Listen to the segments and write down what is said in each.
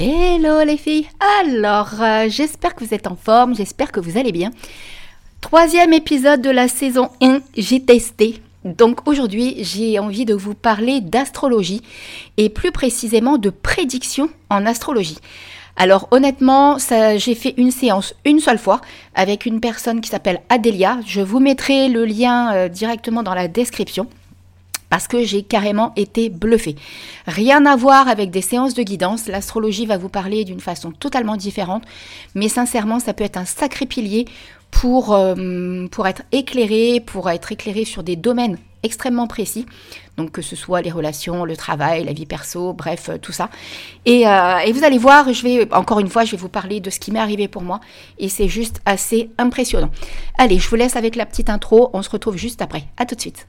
Hello les filles Alors, euh, j'espère que vous êtes en forme, j'espère que vous allez bien. Troisième épisode de la saison 1, j'ai testé. Donc aujourd'hui, j'ai envie de vous parler d'astrologie et plus précisément de prédiction en astrologie. Alors honnêtement, j'ai fait une séance une seule fois avec une personne qui s'appelle Adélia. Je vous mettrai le lien euh, directement dans la description parce que j'ai carrément été bluffée. Rien à voir avec des séances de guidance, l'astrologie va vous parler d'une façon totalement différente, mais sincèrement, ça peut être un sacré pilier pour, euh, être éclairé, pour être éclairé sur des domaines extrêmement précis, donc que ce soit les relations, le travail, la vie perso, bref, euh, tout ça. Et, euh, et, vous allez voir, je vais encore une fois, je vais vous parler de ce qui m'est arrivé pour moi, et c'est juste assez impressionnant. Allez, je vous laisse avec la petite intro, on se retrouve juste après. À tout de suite.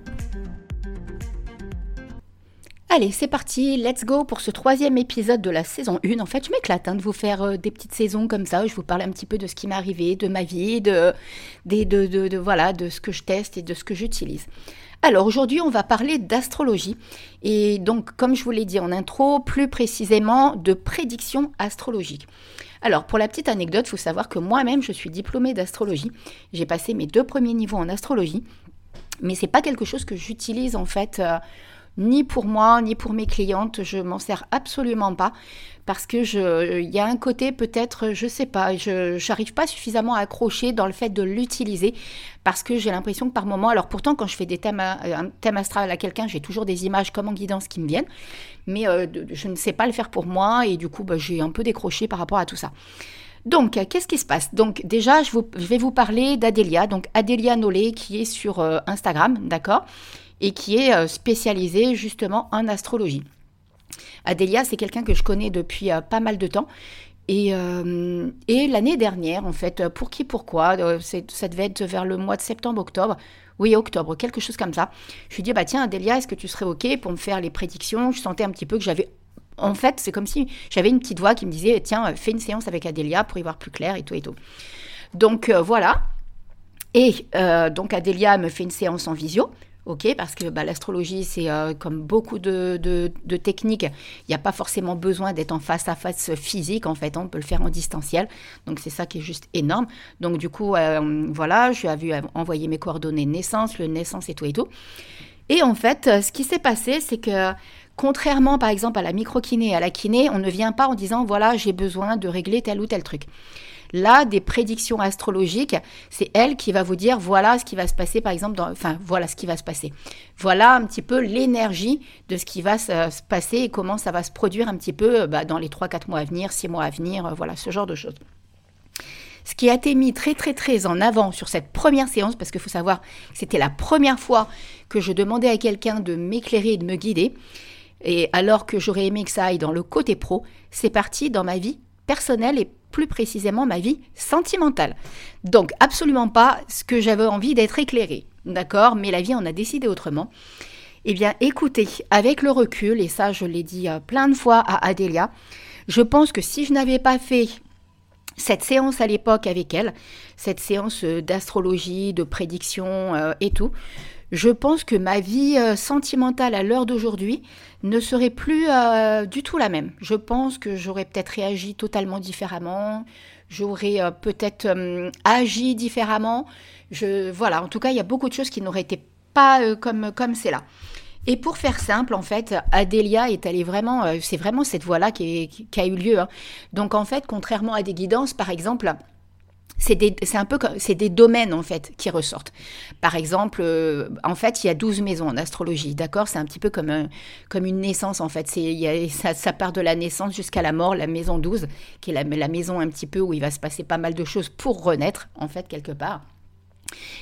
Allez, c'est parti, let's go pour ce troisième épisode de la saison 1. En fait, je m'éclate hein, de vous faire euh, des petites saisons comme ça, où je vous parle un petit peu de ce qui m'est arrivé, de ma vie, de, de, voilà, de ce que je teste et de ce que j'utilise. Alors aujourd'hui, on va parler d'astrologie et donc, comme je vous l'ai dit en intro, plus précisément de prédiction astrologique. Alors, pour la petite anecdote, il faut savoir que moi-même, je suis diplômée d'astrologie. J'ai passé mes deux premiers niveaux en astrologie, mais c'est pas quelque chose que j'utilise en fait. Euh, ni pour moi, ni pour mes clientes. Je m'en sers absolument pas parce que je, il y a un côté peut-être, je sais pas, je n'arrive pas suffisamment à accrocher dans le fait de l'utiliser parce que j'ai l'impression que par moment, alors pourtant quand je fais des thèmes, un thème astral à quelqu'un, j'ai toujours des images comme en guidance qui me viennent, mais euh, je ne sais pas le faire pour moi et du coup, bah, j'ai un peu décroché par rapport à tout ça. Donc, qu'est-ce qui se passe? Donc, déjà, je, vais vous parler d'Adélia, donc Adélia Nollet, qui est sur euh, Instagram, d'accord? Et qui est euh, spécialisée justement en astrologie. Adélia, c'est quelqu'un que je connais depuis euh, pas mal de temps. Et, euh, et l'année dernière, en fait, pour qui, pourquoi, ça devait être vers le mois de septembre-octobre, oui, octobre, quelque chose comme ça. Je lui dit, bah tiens, Adélia, est-ce que tu serais OK pour me faire les prédictions? Je sentais un petit peu que j'avais en fait, c'est comme si j'avais une petite voix qui me disait Tiens, fais une séance avec Adélia pour y voir plus clair et tout et tout. Donc voilà. Et donc Adélia me fait une séance en visio. Ok, parce que bah, l'astrologie, c'est euh, comme beaucoup de, techniques, il n'y a pas forcément besoin d'être en face à face physique, en fait, on peut le faire en distanciel. Donc c'est ça qui est juste énorme. Donc du coup, euh, voilà, je lui ai vu envoyer mes coordonnées naissance, le naissance et tout et tout. Et en fait, ce qui s'est passé, c'est que contrairement par exemple à la microkiné et à la kiné, on ne vient pas en disant voilà, j'ai besoin de régler tel ou tel truc. Là, des prédictions astrologiques, c'est elle qui va vous dire voilà ce qui va se passer, par exemple, enfin voilà ce qui va se passer. Voilà un petit peu l'énergie de ce qui va se, passer et comment ça va se produire un petit peu bah, dans les 3-4 mois à venir, 6 mois à venir, euh, voilà ce genre de choses. Ce qui a été mis très très très en avant sur cette première séance, parce qu'il faut savoir que c'était la première fois que je demandais à quelqu'un de m'éclairer et de me guider, et alors que j'aurais aimé que ça aille dans le côté pro, c'est parti dans ma vie personnelle et plus précisément ma vie sentimentale. Donc absolument pas ce que j'avais envie d'être éclairée, d'accord? Mais la vie en a décidé autrement. Eh bien écoutez, avec le recul, et ça je l'ai dit euh, plein de fois à Adélia, je pense que si je n'avais pas fait cette séance à l'époque avec elle, cette séance euh, d'astrologie, de prédiction euh, et tout, je pense que ma vie euh, sentimentale à l'heure d'aujourd'hui ne serait plus euh, du tout la même. Je pense que j'aurais peut-être réagi totalement différemment, j'aurais euh, peut-être agi différemment. Je, voilà, en tout cas, il y a beaucoup de choses qui n'auraient été pas comme comme c'est là. Et pour faire simple, en fait, Adélia est allée vraiment, c'est vraiment cette voie-là qui, a eu lieu. Hein. Donc en fait, contrairement à des guidances, par exemple, c'est un peu c'est des domaines en fait qui ressortent. Par exemple, euh, en fait, il y a 12 maisons en astrologie, d'accord? C'est un petit peu comme, un, comme une naissance en fait. C'est ça, ça, part de la naissance jusqu'à la mort, la maison 12, qui est la, la maison un petit peu où il va se passer pas mal de choses pour renaître en fait quelque part.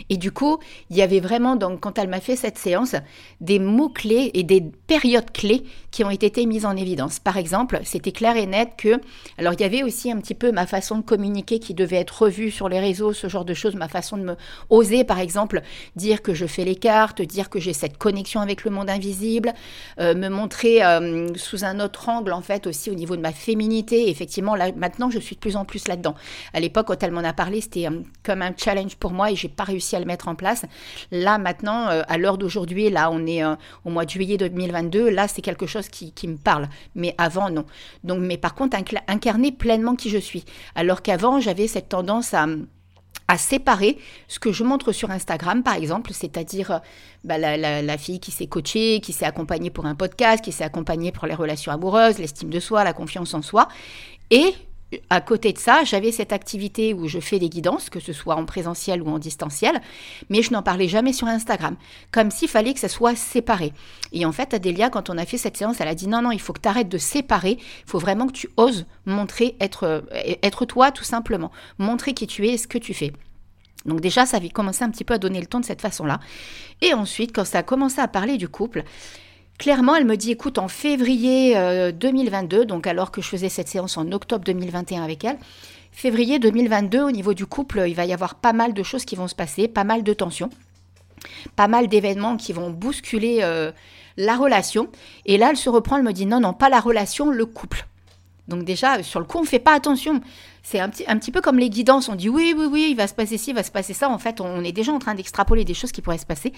Et du coup, il y avait vraiment, donc, quand elle m'a fait cette séance, des mots-clés et des périodes clés qui ont été mises en évidence. Par exemple, c'était clair et net que, alors il y avait aussi un petit peu ma façon de communiquer qui devait être revue sur les réseaux, ce genre de choses, ma façon de me oser, par exemple, dire que je fais les cartes, dire que j'ai cette connexion avec le monde invisible, euh, me montrer euh, sous un autre angle, en fait, aussi au niveau de ma féminité. effectivement, là, maintenant, je suis de plus en plus là-dedans. À l'époque, quand elle m'en a parlé, c'était euh, comme un challenge pour moi et j'ai pas réussi à le mettre en place. Là, maintenant, à l'heure d'aujourd'hui, là, on est au mois de juillet 2022, là, c'est quelque chose qui, me parle. Mais avant, non. Donc, mais par contre, incarner pleinement qui je suis. Alors qu'avant, j'avais cette tendance à séparer ce que je montre sur Instagram, par exemple, c'est-à-dire bah, la, la, fille qui s'est coachée, qui s'est accompagnée pour un podcast, qui s'est accompagnée pour les relations amoureuses, l'estime de soi, la confiance en soi, et à côté de ça, j'avais cette activité où je fais des guidances, que ce soit en présentiel ou en distanciel, mais je n'en parlais jamais sur Instagram, comme s'il fallait que ça soit séparé. Et en fait, Adélia, quand on a fait cette séance, elle a dit non, non, il faut que tu arrêtes de séparer, il faut vraiment que tu oses montrer, être, euh, être toi tout simplement, montrer qui tu es et ce que tu fais. Donc déjà, ça avait commencé un petit peu à donner le ton de cette façon-là. Et ensuite, quand ça a commencé à parler du couple, Clairement, elle me dit, écoute, en février 2022, euh, donc alors que je faisais cette séance en octobre 2021 avec elle, février 2022, au niveau du couple, il va y avoir pas mal de choses qui vont se passer, pas mal de tensions, pas mal d'événements qui vont bousculer euh, la relation. Et là, elle se reprend, elle me dit, non, non, pas la relation, le couple. Donc déjà, sur le coup, on ne fait pas attention. C'est un petit, un petit peu comme les guidances. On dit oui, oui, oui, il va se passer ci, il va se passer ça. En fait, on est déjà en train d'extrapoler des choses qui pourraient se passer.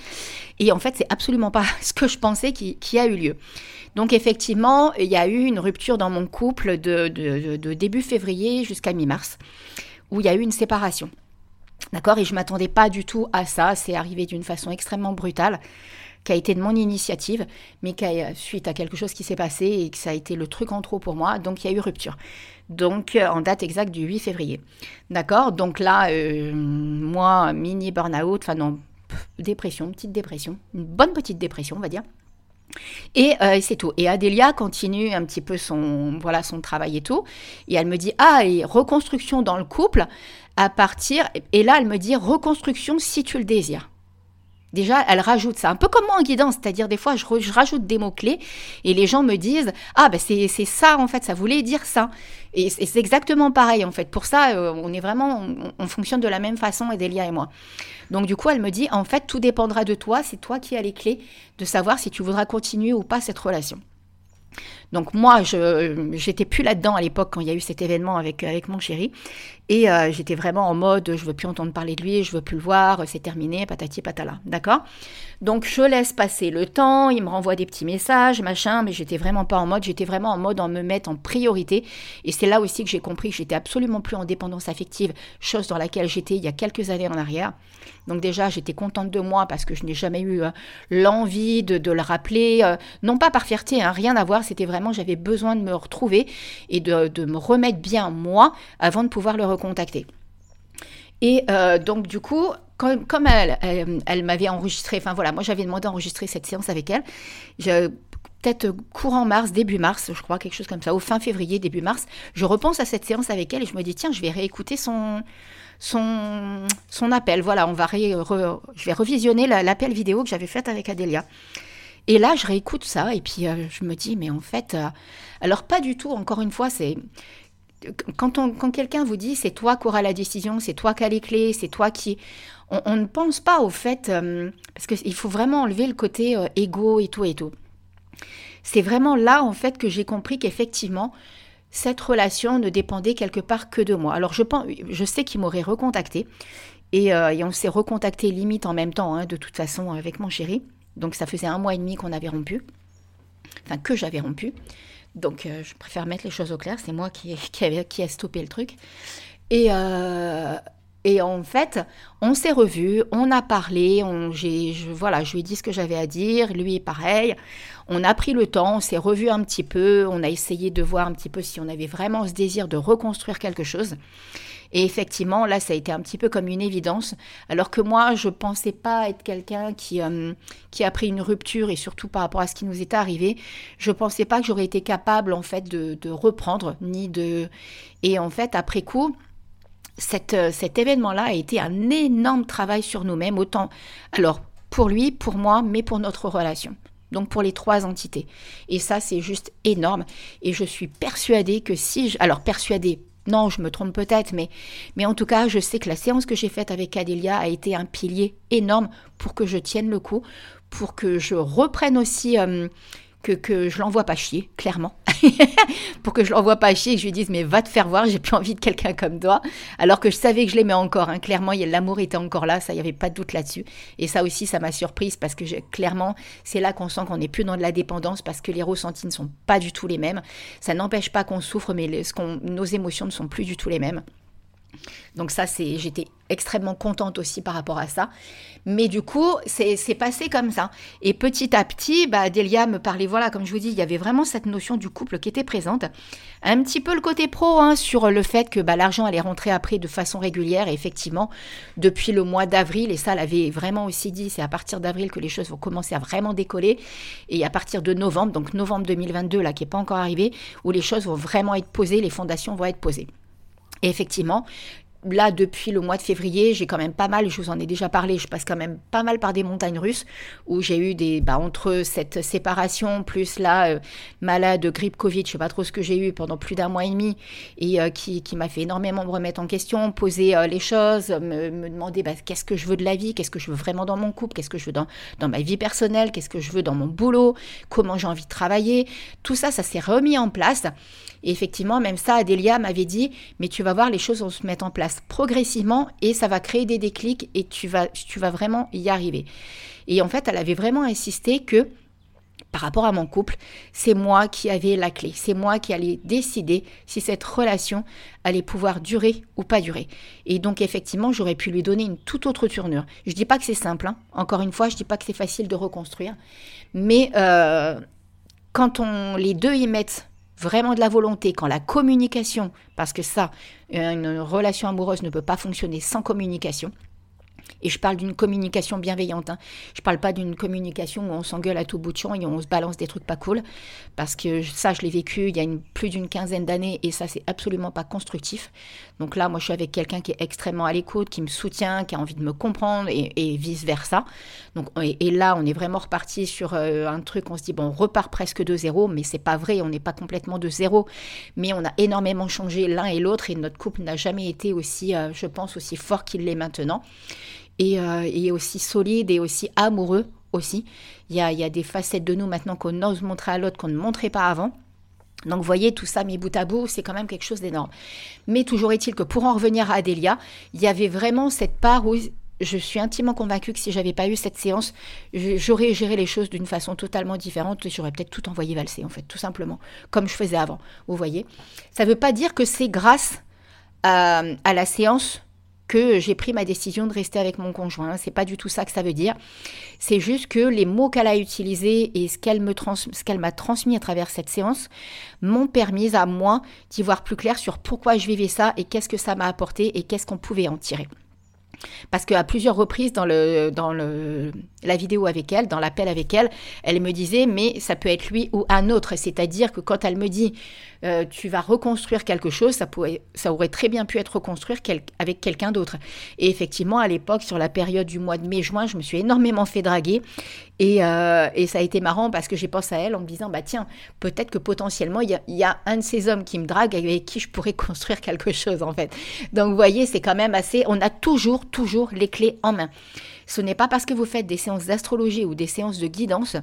Et en fait, c'est absolument pas ce que je pensais qui, a eu lieu. Donc effectivement, il y a eu une rupture dans mon couple de, de début février jusqu'à mi-mars, où il y a eu une séparation. D'accord? Et je m'attendais pas du tout à ça. C'est arrivé d'une façon extrêmement brutale qui a été de mon initiative, mais qui a, suite à quelque chose qui s'est passé et que ça a été le truc en trop pour moi. Donc il y a eu rupture. Donc euh, en date exacte du 8 février. D'accord? Donc là, euh, moi, mini burn-out, enfin non, dépression, petite dépression, une bonne petite dépression, on va dire. Et euh, c'est tout. Et Adélia continue un petit peu son, voilà, son travail et tout. Et elle me dit, ah, et reconstruction dans le couple à partir... Et là, elle me dit, reconstruction si tu le désires. Déjà, elle rajoute ça, un peu comme moi en guidance, c'est-à-dire des fois je, rajoute des mots-clés et les gens me disent Ah, ben c'est ça en fait, ça voulait dire ça. Et, c'est exactement pareil en fait. Pour ça, euh, on est vraiment, on, fonctionne de la même façon, Edelia et moi. Donc du coup, elle me dit En fait, tout dépendra de toi, c'est toi qui as les clés de savoir si tu voudras continuer ou pas cette relation. Donc moi, je j'étais plus là-dedans à l'époque quand il y a eu cet événement avec, avec mon chéri. Et euh, j'étais vraiment en mode, je veux plus entendre parler de lui, je veux plus le voir, c'est terminé, patati patala. D'accord? Donc je laisse passer le temps, il me renvoie des petits messages, machin, mais j'étais vraiment pas en mode, j'étais vraiment en mode en me mettre en priorité. Et c'est là aussi que j'ai compris que j'étais absolument plus en dépendance affective, chose dans laquelle j'étais il y a quelques années en arrière. Donc déjà, j'étais contente de moi parce que je n'ai jamais eu euh, l'envie de, le rappeler, euh, non pas par fierté, hein, rien à voir, c'était vraiment, j'avais besoin de me retrouver et de, de me remettre bien moi avant de pouvoir le recontacter. Et euh, donc, du coup, comme, comme elle, elle, m'avait enregistré, enfin voilà, moi j'avais demandé d'enregistrer cette séance avec elle. Peut-être courant mars, début mars, je crois, quelque chose comme ça, au fin février, début mars, je repense à cette séance avec elle et je me dis, tiens, je vais réécouter son, son, son appel. Voilà, on va je vais revisionner l'appel vidéo que j'avais fait avec Adélia. Et là, je réécoute ça et puis euh, je me dis, mais en fait, euh, alors pas du tout, encore une fois, c'est quand, quand quelqu'un vous dit c'est toi qui auras la décision, c'est toi qui as les clés, c'est toi qui... On, ne pense pas au fait, euh, parce qu'il faut vraiment enlever le côté euh, égo et tout et tout. C'est vraiment là en fait que j'ai compris qu'effectivement, cette relation ne dépendait quelque part que de moi. Alors je, pense, je sais qu'il m'aurait recontacté, et, euh, et on s'est recontacté limite en même temps, hein, de toute façon, avec mon chéri. Donc ça faisait un mois et demi qu'on avait rompu, enfin que j'avais rompu. Donc, euh, je préfère mettre les choses au clair. C'est moi qui, qui, qui a stoppé le truc. Et, euh, et en fait, on s'est revus, on a parlé, on, je, voilà, je lui ai dit ce que j'avais à dire, lui pareil. On a pris le temps, on s'est revus un petit peu, on a essayé de voir un petit peu si on avait vraiment ce désir de reconstruire quelque chose. Et effectivement, là, ça a été un petit peu comme une évidence. Alors que moi, je pensais pas être quelqu'un qui, euh, qui a pris une rupture et surtout par rapport à ce qui nous était arrivé, je pensais pas que j'aurais été capable, en fait, de, de reprendre, ni de. Et en fait, après coup, euh, cet événement-là a été un énorme travail sur nous-mêmes, autant, alors, pour lui, pour moi, mais pour notre relation donc pour les trois entités. Et ça, c'est juste énorme. Et je suis persuadée que si... Je... Alors persuadée, non, je me trompe peut-être, mais, mais en tout cas, je sais que la séance que j'ai faite avec Adélia a été un pilier énorme pour que je tienne le coup, pour que je reprenne aussi... Euh, que, que je l'envoie pas chier, clairement. pour que je l'envoie pas chier et que je lui dise mais va te faire voir, j'ai plus envie de quelqu'un comme toi. Alors que je savais que je l'aimais encore, hein. clairement, l'amour était encore là, ça, il n'y avait pas de doute là-dessus. Et ça aussi, ça m'a surprise parce que clairement, c'est là qu'on sent qu'on n'est plus dans de la dépendance parce que les ressentis ne sont pas du tout les mêmes. Ça n'empêche pas qu'on souffre, mais ce nos émotions ne sont plus du tout les mêmes. Donc ça, c'est, j'étais extrêmement contente aussi par rapport à ça. Mais du coup, c'est, passé comme ça. Et petit à petit, bah, Delia me parlait, voilà, comme je vous dis, il y avait vraiment cette notion du couple qui était présente. Un petit peu le côté pro hein, sur le fait que bah, l'argent allait rentrer après de façon régulière. Et effectivement, depuis le mois d'avril, et ça l'avait vraiment aussi dit, c'est à partir d'avril que les choses vont commencer à vraiment décoller. Et à partir de novembre, donc novembre 2022, là, qui n'est pas encore arrivé, où les choses vont vraiment être posées, les fondations vont être posées. Effectivement, là, depuis le mois de février, j'ai quand même pas mal, je vous en ai déjà parlé, je passe quand même pas mal par des montagnes russes où j'ai eu des, bah, entre cette séparation plus là, euh, malade, grippe, Covid, je sais pas trop ce que j'ai eu pendant plus d'un mois et demi et euh, qui, qui m'a fait énormément me remettre en question, poser euh, les choses, me, me demander bah, qu'est-ce que je veux de la vie, qu'est-ce que je veux vraiment dans mon couple, qu'est-ce que je veux dans, dans ma vie personnelle, qu'est-ce que je veux dans mon boulot, comment j'ai envie de travailler. Tout ça, ça s'est remis en place. Et effectivement, même ça, Adélia m'avait dit, mais tu vas voir, les choses vont se mettre en place progressivement et ça va créer des déclics et tu vas, tu vas vraiment y arriver. Et en fait, elle avait vraiment insisté que par rapport à mon couple, c'est moi qui avais la clé, c'est moi qui allais décider si cette relation allait pouvoir durer ou pas durer. Et donc effectivement, j'aurais pu lui donner une toute autre tournure. Je dis pas que c'est simple, hein. encore une fois, je dis pas que c'est facile de reconstruire, mais euh, quand on les deux y mettent vraiment de la volonté, quand la communication, parce que ça, une relation amoureuse ne peut pas fonctionner sans communication, et je parle d'une communication bienveillante. Hein. Je parle pas d'une communication où on s'engueule à tout bout de champ et on se balance des trucs pas cool. Parce que ça, je l'ai vécu il y a plus d'une quinzaine d'années et ça, c'est absolument pas constructif. Donc là, moi, je suis avec quelqu'un qui est extrêmement à l'écoute, qui me soutient, qui a envie de me comprendre et, vice-versa. Donc, et, là, on est vraiment reparti sur euh, un truc, on se dit, bon, on repart presque de zéro, mais c'est pas vrai, on n'est pas complètement de zéro. Mais on a énormément changé l'un et l'autre et notre couple n'a jamais été aussi, euh, je pense, aussi fort qu'il l'est maintenant. Euh, et, aussi solide et aussi amoureux aussi. Il y a, des facettes de nous maintenant qu'on ose montrer à l'autre qu'on ne montrait pas avant. Donc vous voyez, tout ça mis bout à bout, c'est quand même quelque chose d'énorme. Mais toujours est-il que pour en revenir à Adélia, il y avait vraiment cette part où je suis intimement convaincue que si j'avais pas eu cette séance, j'aurais géré les choses d'une façon totalement différente et j'aurais peut-être tout envoyé valser en fait, tout simplement, comme je faisais avant. Vous voyez Ça ne veut pas dire que c'est grâce à la séance que j'ai pris ma décision de rester avec mon conjoint. C'est pas du tout ça que ça veut dire. C'est juste que les mots qu'elle a utilisés et ce qu'elle me trans ce qu'elle m'a transmis à travers cette séance m'ont permis à moi d'y voir plus clair sur pourquoi je vivais ça et qu'est-ce que ça m'a apporté et qu'est-ce qu'on pouvait en tirer. Parce qu'à plusieurs reprises dans, le, dans le, la vidéo avec elle, dans l'appel avec elle, elle me disait, mais ça peut être lui ou un autre. C'est-à-dire que quand elle me dit, euh, tu vas reconstruire quelque chose, ça, pourrait, ça aurait très bien pu être reconstruire avec quelqu'un d'autre. Et effectivement, à l'époque, sur la période du mois de mai-juin, je me suis énormément fait draguer. Et, euh, et, ça a été marrant parce que j'ai pensé à elle en me disant, bah tiens, peut-être que potentiellement, il y, a, y, a, un de ces hommes qui me drague avec qui je pourrais construire quelque chose, en fait. Donc, vous voyez, c'est quand même assez... On a toujours, toujours les clés en main. Ce n'est pas parce que vous faites des séances d'astrologie ou des séances de guidance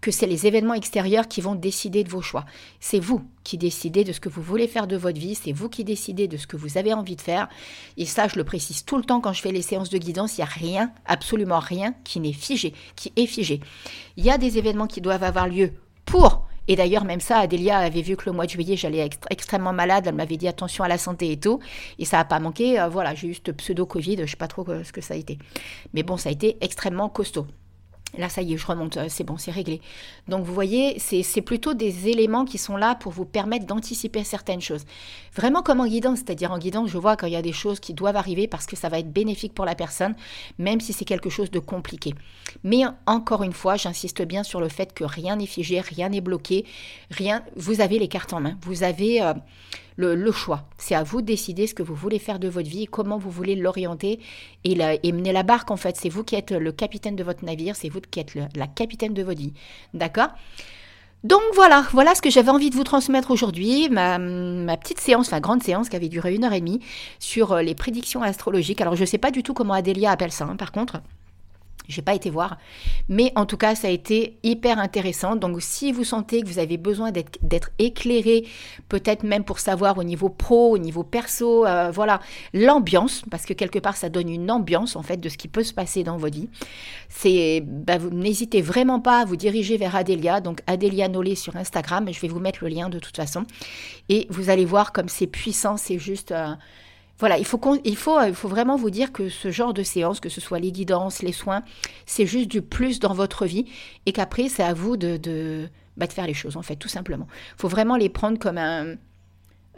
que c'est les événements extérieurs qui vont décider de vos choix. C'est vous qui décidez de ce que vous voulez faire de votre vie, c'est vous qui décidez de ce que vous avez envie de faire. Et ça, je le précise tout le temps quand je fais les séances de guidance, il n'y a rien, absolument rien qui n'est figé, qui est figé. Il y a des événements qui doivent avoir lieu pour et d'ailleurs, même ça, Adélia avait vu que le mois de juillet, j'allais extrêmement malade. Elle m'avait dit attention à la santé et tout. Et ça n'a pas manqué. Euh, voilà, j'ai eu ce pseudo-Covid. Je ne sais pas trop ce que ça a été. Mais bon, ça a été extrêmement costaud. Là, ça y est, je remonte, euh, c'est bon, c'est réglé. Donc, vous voyez, c'est plutôt des éléments qui sont là pour vous permettre d'anticiper certaines choses. Vraiment comme en guidance, c'est-à-dire en guidance, je vois quand il y a des choses qui doivent arriver parce que ça va être bénéfique pour la personne, même si c'est quelque chose de compliqué. Mais encore une fois, j'insiste bien sur le fait que rien n'est figé, rien n'est bloqué, rien, vous avez les cartes en main, vous avez... Euh, le, choix. C'est à vous de décider ce que vous voulez faire de votre vie, comment vous voulez l'orienter et, mener la barque en fait. C'est vous qui êtes le capitaine de votre navire, c'est vous qui êtes la capitaine de votre vie. D'accord? Donc voilà, voilà ce que j'avais envie de vous transmettre aujourd'hui, ma, petite séance, la grande séance qui avait duré une heure et demie sur euh, les prédictions astrologiques. Alors je ne sais pas du tout comment Adélia appelle ça, hein, par contre. J'ai pas été voir, mais en tout cas, ça a été hyper intéressant. Donc, si vous sentez que vous avez besoin d'être éclairé, peut-être même pour savoir au niveau pro, au niveau perso, euh, voilà, l'ambiance, parce que quelque part, ça donne une ambiance en fait de ce qui peut se passer dans votre vie. C'est, bah, n'hésitez vraiment pas à vous diriger vers Adélia, donc Adélia Nolé sur Instagram. Je vais vous mettre le lien de toute façon, et vous allez voir comme c'est puissant, c'est juste. Euh, voilà, euh, il faut vraiment vous dire que ce genre de séance, que ce soit les guidances, les soins, c'est juste du plus dans votre vie et qu'après, c'est à vous de, de, bah, faire les choses, en fait, tout simplement. Il faut vraiment les prendre comme un,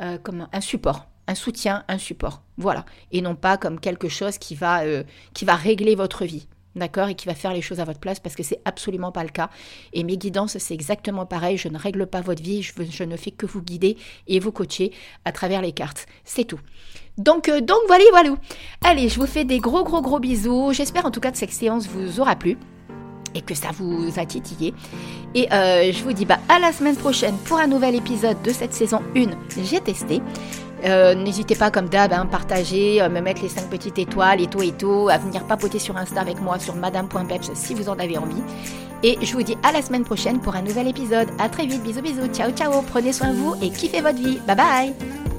euh, un support, un soutien, un support. Voilà. Et non pas comme quelque chose qui va, euh, qui va régler votre vie d'accord, et qui va faire les choses à votre place parce que c'est absolument pas le cas. Et mes guidances, c'est exactement pareil. Je ne règle pas votre vie, je, ne fais que vous guider et vous coacher à travers les cartes. C'est tout. Donc, euh, donc voilà, voilà. Allez, je vous fais des gros, gros, gros bisous. J'espère en tout cas que cette séance vous aura plu et que ça vous a titillé. Et euh, je vous dis bah, à la semaine prochaine pour un nouvel épisode de cette saison 1. J'ai testé. Euh, n'hésitez pas comme d'hab à hein, partager, me mettre les 5 petites étoiles et tout et tout, à venir papoter sur Insta avec moi sur madame.peps si vous en avez envie. Et je vous dis à la semaine prochaine pour un nouvel épisode. À très vite, bisous bisous, ciao ciao, prenez soin de vous et kiffez votre vie. Bye bye